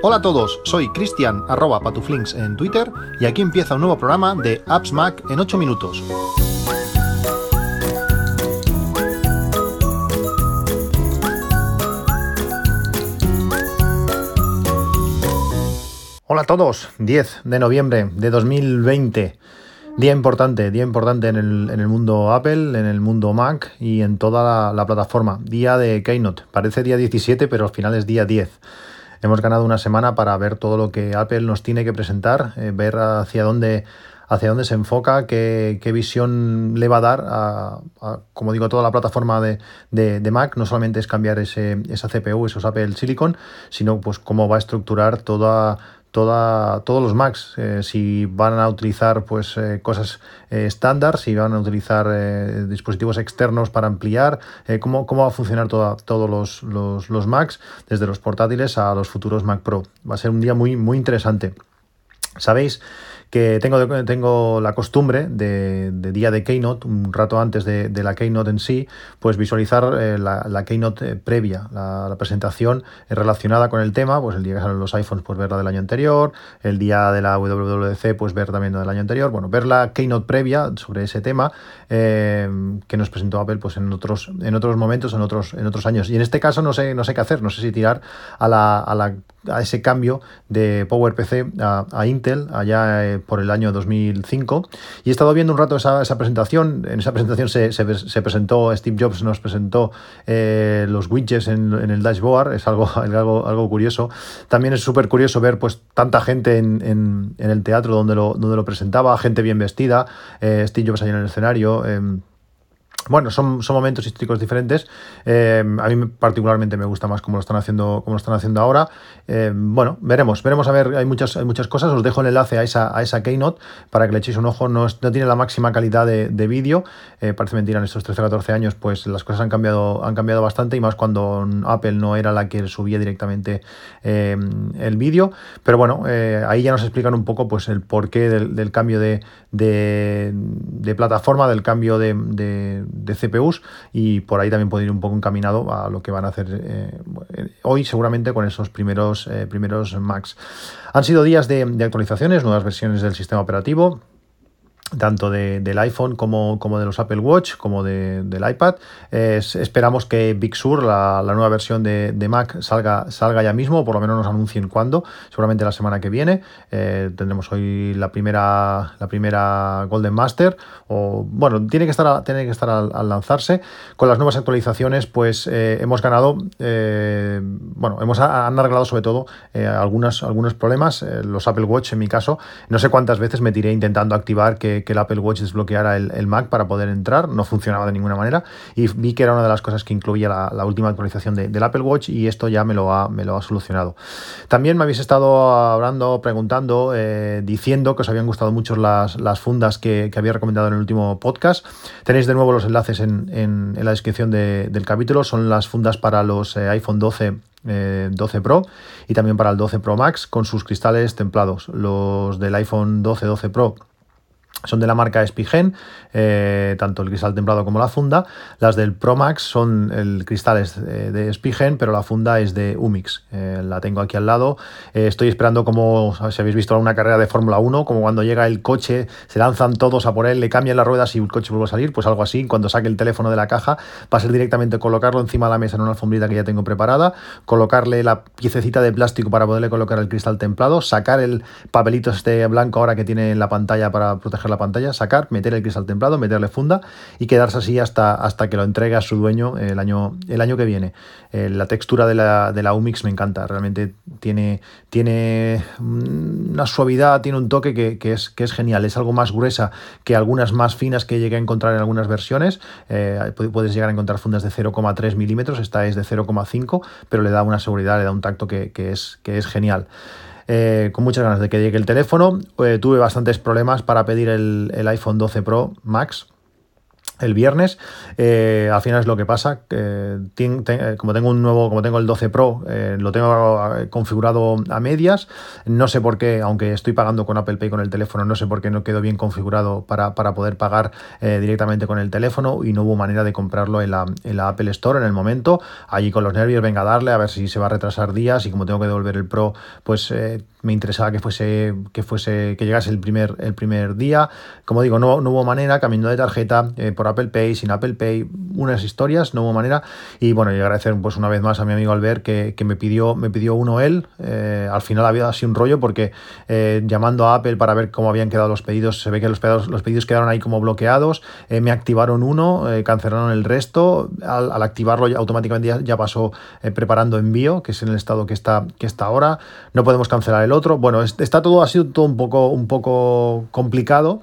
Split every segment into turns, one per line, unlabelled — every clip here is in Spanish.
Hola a todos, soy Cristian arroba patuflinks en Twitter y aquí empieza un nuevo programa de Apps Mac en 8 minutos. Hola a todos, 10 de noviembre de 2020. Día importante, día importante en el, mundo Apple, en el mundo Mac y en toda la, plataforma. Día de Keynote. Parece día 17, pero al final es día 10. Hemos ganado una semana para ver todo lo que Apple nos tiene que presentar, eh, ver hacia dónde, hacia dónde se enfoca, qué, visión le va a dar a, como digo, toda la plataforma de, de, Mac. No solamente es cambiar ese, esa CPU, esos Apple Silicon, sino pues cómo va a estructurar toda Toda, todos los Macs, eh, si van a utilizar pues, eh, cosas eh, estándar, si van a utilizar dispositivos externos para ampliar, cómo, cómo, va a funcionar todos los, los, los, Macs, desde los portátiles a los futuros Mac Pro. Va a ser un día muy, muy interesante. Sabéis que tengo, tengo la costumbre de, día de Keynote, un rato antes de, la Keynote en sí, pues visualizar eh, la, Keynote eh, previa, la, presentación relacionada con el tema, pues el día que salen los iPhones, pues ver la del año anterior, el día de la WWDC, pues ver también la del año anterior, bueno, ver la Keynote previa sobre ese tema eh, que nos presentó Apple pues en otros, en otros momentos, en otros, en otros años. Y en este caso no sé, no sé qué hacer, no sé si tirar a la a ese cambio de PowerPC a, a Intel allá eh, por el año 2005 y he estado viendo un rato esa, esa presentación. En esa presentación se, se, presentó Steve Jobs nos presentó eh, los widgets en, en, el dashboard. Es algo, algo, algo curioso. También es súper curioso ver pues tanta gente en, en, en, el teatro donde lo, donde lo presentaba gente bien vestida eh, Steve Jobs allá en el escenario em, bueno, son, son momentos históricos diferentes. Eh, a mí particularmente me gusta más cómo lo están haciendo, cómo lo están haciendo ahora. Eh, bueno, veremos, veremos a ver, hay muchas, muchas cosas. Os dejo el enlace a esa, a esa Keynote para que le echéis un ojo. No, no tiene la máxima calidad de, de vídeo. Eh, parece mentira, en estos 13 o 14 años, pues las cosas han cambiado, han cambiado bastante y más cuando Apple no era la que subía directamente el vídeo. Pero bueno, ahí ya nos explican un poco pues el porqué del, cambio de, de, plataforma, del cambio de CPUs y por ahí también puede ir un poco encaminado a lo que van a hacer eh, hoy seguramente con esos primeros, eh, primeros Macs. Han sido días de actualizaciones, nuevas versiones del sistema operativo tanto del iPhone como, como, de los Apple Watch, como del iPad. esperamos que Big Sur, la, nueva versión de, Mac, salga, salga ya mismo, o por lo menos nos anuncien cuándo, seguramente la semana que viene. Eh, tendremos hoy la primera, la primera Golden Master, o bueno, tiene que estar, tiene que estar al, lanzarse. Con las nuevas actualizaciones, pues eh, hemos ganado, eh, bueno, hemos han arreglado sobre todo algunos, algunos problemas. los Apple Watch, en mi caso, no sé cuántas veces me tiré intentando activar que que, el Apple Watch desbloqueara el, Mac para poder entrar, no funcionaba de ninguna manera y vi que era una de las cosas que incluía la, última actualización del Apple Watch y esto ya me lo ha, me lo ha solucionado. También me habéis estado hablando, preguntando, eh, diciendo que os habían gustado mucho las, fundas que, había recomendado en el último podcast. Tenéis de nuevo los enlaces en, la descripción del capítulo, son las fundas para los eh, iPhone 12 12 eh, Pro y también para el 12 Pro Max con sus cristales templados. Los del iPhone 12, 12 Pro son de la marca Spigen, eh, tanto el cristal templado como la funda. Las del Pro Max son el cristal es de Spigen, pero la funda es de Umix. Eh, la tengo aquí al lado. Eh, estoy esperando como, si habéis visto alguna carrera de Fórmula 1, como cuando llega el coche, se lanzan todos a por él, le cambian las ruedas y el coche vuelve a salir, pues algo así. Cuando saque el teléfono de la caja, va a ser directamente colocarlo encima de la mesa en una alfombrita que ya tengo preparada, colocarle la piececita de plástico para poderle colocar el cristal templado, sacar el papelito este blanco ahora que tiene en la pantalla para proteger la pantalla, sacar, meter el cristal templado, meterle funda y quedarse así hasta, hasta que lo entregue a su dueño el año, el año que viene. Eh, la textura de la, de la Umix me encanta, realmente tiene, tiene una suavidad, tiene un toque que, es, que es genial, es algo más gruesa que algunas más finas que llegué a encontrar en algunas versiones. Eh, puedes llegar a encontrar fundas de 0,3 milímetros, esta es de 0,5, pero le da una seguridad, le da un tacto que, es, que es genial. Eh, con muchas ganas de que llegue el teléfono. Eh, tuve bastantes problemas para pedir el, iPhone 12 Pro Max. El viernes. Eh, al final es lo que pasa. Eh, como tengo un nuevo, como tengo el 12 Pro, eh, lo tengo configurado a medias. No sé por qué, aunque estoy pagando con Apple Pay con el teléfono, no sé por qué no quedó bien configurado para, poder pagar directamente con el teléfono y no hubo manera de comprarlo en la, en la, Apple Store en el momento. Allí con los nervios, venga a darle a ver si se va a retrasar días y como tengo que devolver el Pro, pues me interesaba que fuese, que fuese, que llegase el primer, el primer día. Como digo, no, no hubo manera, cambiando de tarjeta por Apple Pay, sin Apple Pay, unas historias, no hubo manera. Y bueno, y agradecer pues una vez más a mi amigo Albert que, que me pidió, me pidió uno él. Eh, al final había sido un rollo porque eh, llamando a Apple para ver cómo habían quedado los pedidos, se ve que los pedidos, quedaron ahí como bloqueados. Eh, me activaron uno, cancelaron el resto. Al, activarlo automáticamente ya, pasó preparando envío, que es en el estado que está, que está ahora. No podemos cancelar el otro. Bueno, está todo, ha sido todo un poco, un poco complicado.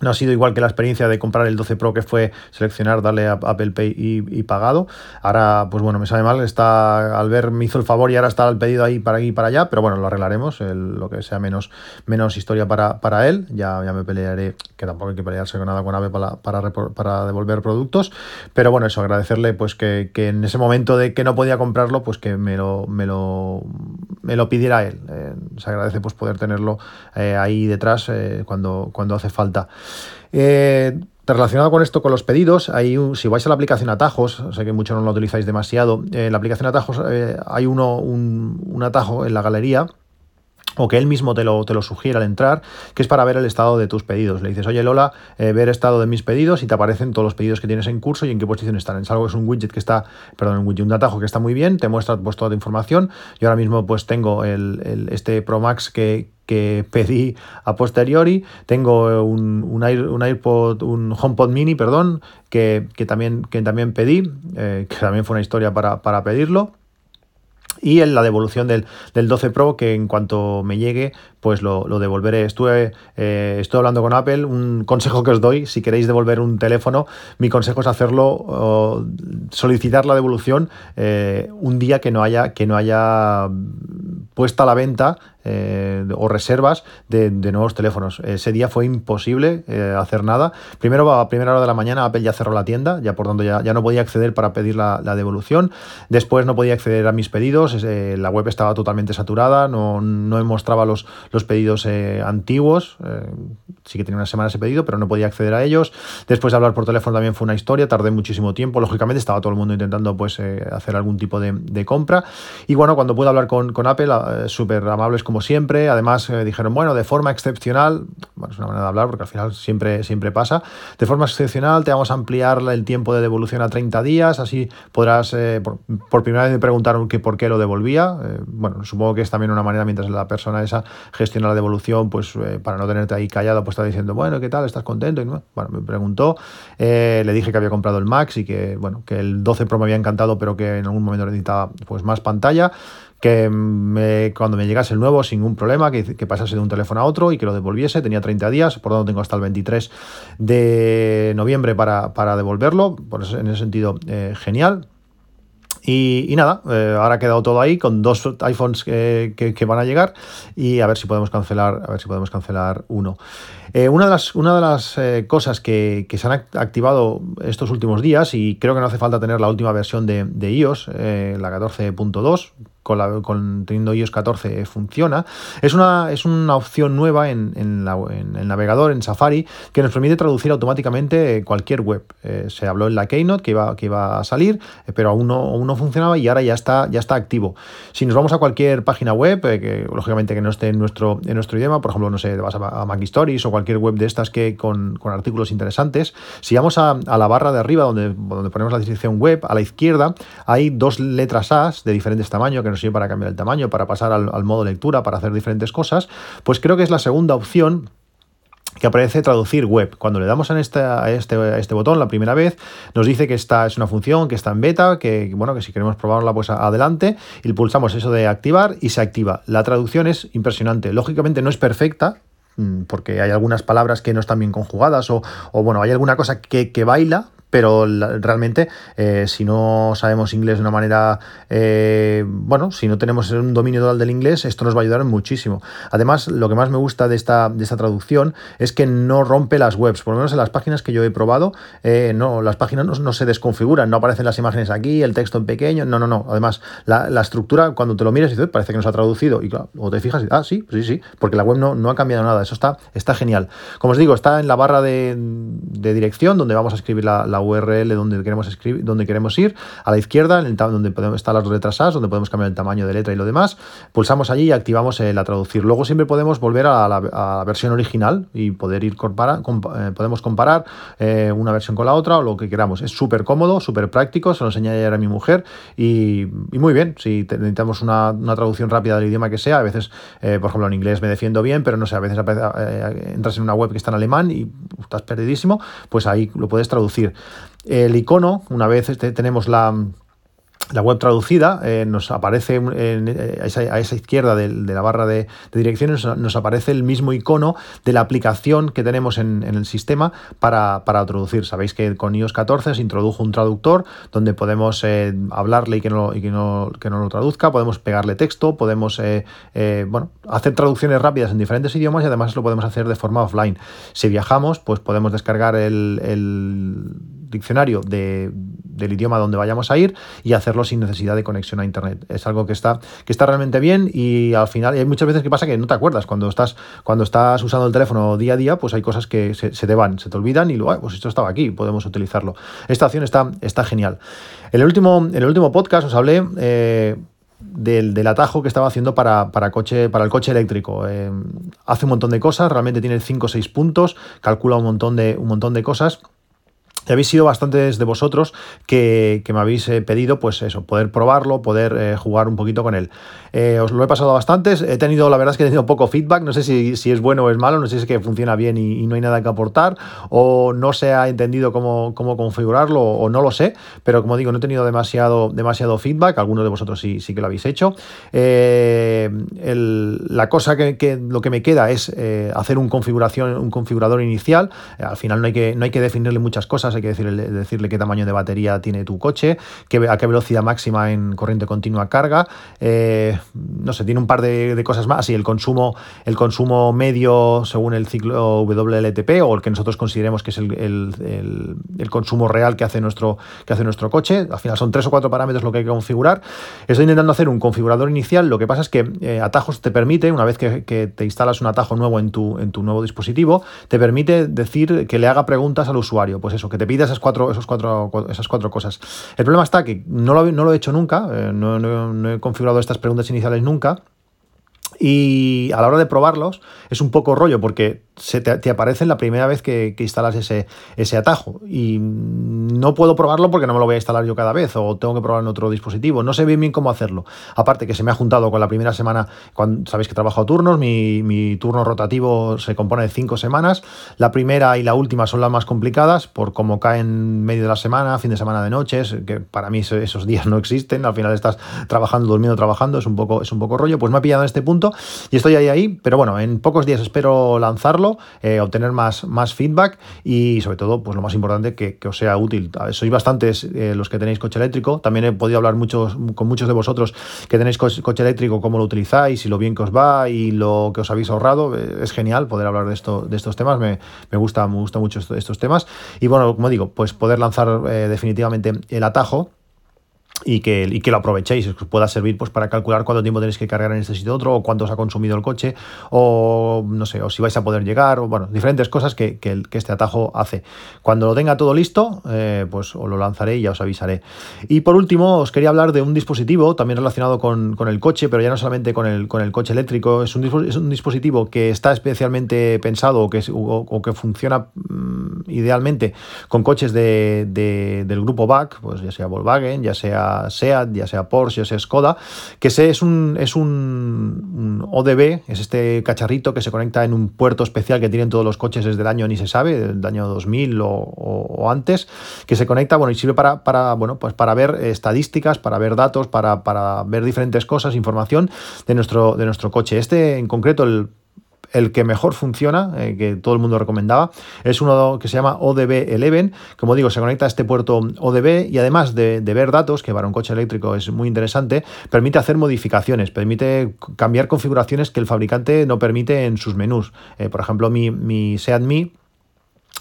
No ha sido igual que la experiencia de comprar el 12 Pro, que fue seleccionar, darle a Apple Pay y, pagado. Ahora, pues bueno, me sale mal. Está, al ver, me hizo el favor y ahora está el pedido ahí para aquí y para allá, pero bueno, lo arreglaremos, lo que sea menos, menos historia para, para él. Ya, ya me pelearé, que tampoco hay que pelearse con nada con Apple para, para, para devolver productos. Pero bueno, eso, agradecerle pues que, que, en ese momento de que no podía comprarlo, pues que me lo, me lo, me lo pidiera él. Eh, se agradece pues poder tenerlo eh, ahí detrás eh, cuando, cuando hace falta. Relacionado con esto, con los pedidos, hay si vais a la aplicación Atajos, sé que muchos no lo utilizáis demasiado, en la aplicación Atajos hay uno, un, atajo en la galería o que él mismo te lo, te lo sugiere al entrar, que es para ver el estado de tus pedidos. Le dices, oye Lola, eh, ver el estado de mis pedidos y te aparecen todos los pedidos que tienes en curso y en qué posición están. Es algo es un widget que está, perdón, un widget, un atajo que está muy bien, te muestra pues, toda la información. Yo ahora mismo pues tengo el, este Pro Max que, que pedí a posteriori. Tengo un, un, un AirPod, un HomePod Mini, perdón, que, también, que también pedí, eh, que también fue una historia para, para pedirlo y en la devolución del, 12 Pro que en cuanto me llegue pues lo, devolveré. Estuve, eh, estoy hablando con Apple, un consejo que os doy, si queréis devolver un teléfono, mi consejo es hacerlo, solicitar la devolución eh, un día que no haya, que no haya puesta a la venta eh, o reservas de, nuevos teléfonos. Ese día fue imposible eh, hacer nada. Primero, a primera hora de la mañana, Apple ya cerró la tienda, ya por tanto ya, no podía acceder para pedir la, devolución. Después no podía acceder a mis pedidos, la web estaba totalmente saturada, no, no mostraba los, los pedidos eh, antiguos. sí que tenía una semana ese pedido, pero no podía acceder a ellos. Después de hablar por teléfono también fue una historia, tardé muchísimo tiempo. Lógicamente estaba todo el mundo intentando pues, hacer algún tipo de, compra. Y bueno, cuando pude hablar con, con Apple, súper amables como siempre. Además, eh, dijeron, bueno, de forma excepcional, bueno, es una manera de hablar porque al final siempre, siempre pasa, de forma excepcional te vamos a ampliar el tiempo de devolución a 30 días, así podrás, eh, por, primera vez me preguntaron que por qué lo devolvía. Eh, bueno, supongo que es también una manera, mientras la persona esa gestiona la devolución, pues para no tenerte ahí callado, pues está diciendo, bueno, ¿qué tal? ¿Estás contento? Bueno, me preguntó, le dije que había comprado el Max y que, bueno, que el 12 Pro me había encantado, pero que en algún momento necesitaba pues más pantalla que me, cuando me llegase el nuevo sin ningún problema, que, pasase de un teléfono a otro y que lo devolviese. Tenía 30 días, por lo tanto tengo hasta el 23 de noviembre para, devolverlo. Por eso, en ese sentido, eh, genial. Y, nada, eh, ahora ha quedado todo ahí con dos iPhones que, van a llegar y a ver si podemos cancelar, a ver si podemos cancelar uno. Eh, una de las, una de las cosas que, se han activado estos últimos días, y creo que no hace falta tener la última versión de iOS, la 14.2, con, la, con teniendo iOS 14 funciona. Es una, es una opción nueva en, en, el navegador, en Safari, que nos permite traducir automáticamente cualquier web. Eh, se habló en la Keynote que iba, que iba a salir, eh, pero aún no, no, funcionaba y ahora ya está, ya está activo. Si nos vamos a cualquier página web, eh, que lógicamente que no esté en nuestro, en nuestro idioma, por ejemplo, no sé, vas a, Mac Stories o cualquier web de estas que con, con artículos interesantes, si vamos a, a, la barra de arriba donde, donde ponemos la descripción web, a la izquierda hay dos letras A de diferentes tamaños que nos para cambiar el tamaño, para pasar al, modo lectura, para hacer diferentes cosas, pues creo que es la segunda opción que aparece traducir web. Cuando le damos a este, a este, este botón la primera vez, nos dice que esta es una función que está en beta, que bueno, que si queremos probarla, pues adelante, y pulsamos eso de activar y se activa. La traducción es impresionante. Lógicamente no es perfecta, mm, porque hay algunas palabras que no están bien conjugadas, o, bueno, hay alguna cosa que, que baila, pero realmente eh, si no sabemos inglés de una manera, eh, bueno, si no tenemos un dominio total del inglés, esto nos va a ayudar muchísimo. Además, lo que más me gusta de esta, de esta traducción es que no rompe las webs, por lo menos en las páginas que yo he probado, eh, no, las páginas no, se desconfiguran, no aparecen las imágenes aquí, el texto en pequeño, no, no, no. Además, la, estructura, cuando te lo miras, dices, parece que nos ha traducido, y claro, o te fijas, ah, sí, sí, sí, porque la web no, no ha cambiado nada, eso está, está genial. Como os digo, está en la barra de, dirección donde vamos a escribir la URL donde queremos escribir, donde queremos ir, a la izquierda, en el donde podemos estar las retrasadas, donde podemos cambiar el tamaño de letra y lo demás, pulsamos allí y activamos la traducir. Luego siempre podemos volver a la, versión original y poder ir compara, eh, podemos comparar eh, una versión con la otra o lo que queramos. Es súper cómodo, súper práctico, se lo enseñé ayer a mi mujer y, muy bien. Si necesitamos una, traducción rápida del idioma que sea, a veces, eh, por ejemplo, en inglés me defiendo bien, pero no sé, a veces entras en una web que está en alemán y estás perdidísimo, pues ahí lo puedes traducir. El icono, una vez tenemos la, la web traducida, eh, nos aparece eh, a, esa, izquierda de, la barra de, direcciones, nos aparece el mismo icono de la aplicación que tenemos en, el sistema para, traducir. Sabéis que con iOS 14 se introdujo un traductor donde podemos eh, hablarle y que no, y que, no, que no lo traduzca, podemos pegarle texto, podemos bueno, hacer traducciones rápidas en diferentes idiomas y además lo podemos hacer de forma offline. Si viajamos, pues podemos descargar el diccionario de, del idioma donde vayamos a ir y hacerlo sin necesidad de conexión a internet. Es algo que está, que está realmente bien y al final hay muchas veces que pasa que no te acuerdas. Cuando estás, cuando estás usando el teléfono día a día, pues hay cosas que se, te van, se te olvidan y luego, pues esto estaba aquí, podemos utilizarlo. Esta opción está, está genial. En el último, el último podcast os hablé... Eh, del, atajo que estaba haciendo para, coche, para el coche eléctrico. Eh, hace un montón de cosas, realmente tiene 5 o 6 puntos, calcula un montón de, un montón de cosas habéis sido bastantes de vosotros que, me habéis eh, pedido, pues eso, poder probarlo, poder eh, jugar un poquito con él. Eh, os lo he pasado bastantes, he tenido, la verdad es que he tenido poco feedback, no sé si, es bueno o es malo, no sé si es que funciona bien y, no hay nada que aportar, o no se ha entendido cómo, cómo, configurarlo, o no lo sé, pero como digo, no he tenido demasiado, demasiado feedback, algunos de vosotros sí, sí que lo habéis hecho. la cosa que, lo que me queda es hacer un, configuración, un configurador inicial, al final no hay que, no hay que definirle muchas cosas, hay que decirle, decirle qué tamaño de batería tiene tu coche, qué, a qué velocidad máxima en corriente continua carga. Eh, no sé, tiene un par de, cosas más. Y el consumo, el consumo medio según el ciclo WLTP o el que nosotros consideremos que es el, consumo real que hace, nuestro, que hace nuestro coche. Al final son tres o cuatro parámetros lo que hay que configurar. Estoy intentando hacer un configurador inicial. Lo que pasa es que eh, Atajos te permite, una vez que, te instalas un atajo nuevo en tu, en tu nuevo dispositivo, te permite decir que le haga preguntas al usuario. Pues eso, que te pide esas cuatro, esos cuatro, esas cuatro cosas. El problema está que no lo, no lo he hecho nunca, eh, no, he configurado estas preguntas iniciales nunca. Y a la hora de probarlos es un poco rollo porque se te, aparece la primera vez que, instalas ese, ese, atajo. Y no puedo probarlo porque no me lo voy a instalar yo cada vez o tengo que probar en otro dispositivo. No sé bien bien cómo hacerlo. Aparte que se me ha juntado con la primera semana, cuando sabéis que trabajo a turnos, mi, mi turno rotativo se compone de cinco semanas. La primera y la última son las más complicadas por cómo caen medio de la semana, fin de semana de noches, que para mí esos días no existen. Al final estás trabajando, durmiendo, trabajando, es un poco, es un poco rollo. Pues me ha pillado en este punto y estoy ahí ahí, pero bueno, en pocos días espero lanzarlo eh, obtener más, más feedback y sobre todo, pues lo más importante, que, os sea útil. Sois bastantes eh, los que tenéis coche eléctrico, también he podido hablar muchos, con muchos de vosotros que tenéis coche, eléctrico, cómo lo utilizáis y lo bien que os va y lo que os habéis ahorrado. Eh, es genial poder hablar de, esto, de estos temas, me, gusta, me gusta mucho estos temas. Y bueno, como digo, pues poder lanzar definitivamente el atajo y que, y que, lo aprovechéis, que os pueda servir pues, para calcular cuánto tiempo tenéis que cargar en este sitio otro, o cuánto os ha consumido el coche, o no sé, o si vais a poder llegar, o bueno, diferentes cosas que, que, este atajo hace. Cuando lo tenga todo listo, eh, pues os lo lanzaré y ya os avisaré. Y por último, os quería hablar de un dispositivo también relacionado con, con el coche, pero ya no solamente con el, con el coche eléctrico, es un, es un dispositivo que está especialmente pensado o que, o, que funciona mm, idealmente con coches de, de, del grupo BAC, pues ya sea Volkswagen, ya sea SEAT, ya sea Porsche, ya sea Skoda, que es un, es un, ODB, es este cacharrito que se conecta en un puerto especial que tienen todos los coches desde el año ni se sabe, del año 2000 o, antes, que se conecta, bueno, y sirve para, para, bueno, pues para ver estadísticas, para ver datos, para, para ver diferentes cosas, información de nuestro, de nuestro coche. Este en concreto, el el que mejor funciona, eh, que todo el mundo recomendaba, es uno que se llama ODB 11. Como digo, se conecta a este puerto ODB y además de, ver datos, que para un coche eléctrico es muy interesante, permite hacer modificaciones, permite cambiar configuraciones que el fabricante no permite en sus menús. Eh, por ejemplo, mi, mi Seat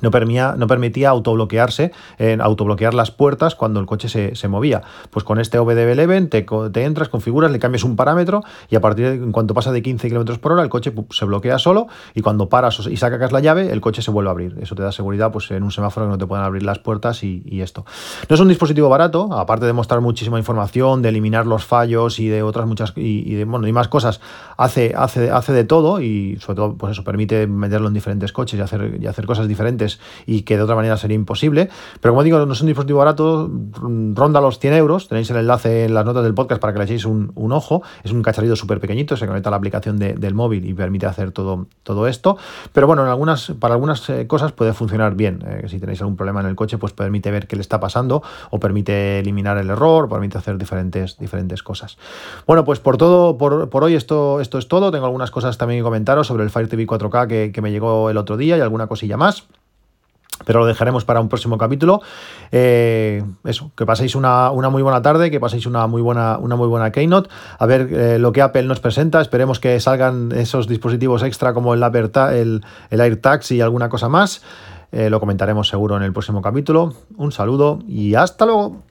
no permitía, no permitía autobloquearse, en autobloquear las puertas cuando el coche se, movía. Pues con este OBD11 te, te, entras, configuras, le cambias un parámetro y a partir de en cuanto pasa de 15 km por hora el coche se bloquea solo y cuando paras y sacas la llave el coche se vuelve a abrir. Eso te da seguridad pues en un semáforo que no te puedan abrir las puertas y, esto. No es un dispositivo barato, aparte de mostrar muchísima información, de eliminar los fallos y de otras muchas y, de, bueno, y más cosas, hace, hace, hace de todo y sobre todo pues eso permite meterlo en diferentes coches y hacer, y hacer cosas diferentes y que de otra manera sería imposible. Pero como digo, no es un dispositivo barato, ronda los 100 euros. Tenéis el enlace en las notas del podcast para que le echéis un, ojo. Es un cacharrito súper pequeñito, se conecta a la aplicación del móvil y permite hacer todo, todo esto. Pero bueno, para algunas eh, cosas puede funcionar bien. Eh, si tenéis algún problema en el coche, pues permite ver qué le está pasando o permite eliminar el error, permite hacer diferentes, diferentes cosas. Bueno, pues por todo, por, por hoy esto, esto es todo. Tengo algunas cosas también que comentaros sobre el Fire TV 4K que, que me llegó el otro día y alguna cosilla más pero lo dejaremos para un próximo capítulo. Eh, eso, que paséis una, muy buena tarde, que paséis una muy buena, una muy buena Keynote, a ver eh, lo que Apple nos presenta. Esperemos que salgan esos dispositivos extra como el, el, el AirTags y alguna cosa más. Eh, lo comentaremos seguro en el próximo capítulo. Un saludo y hasta luego.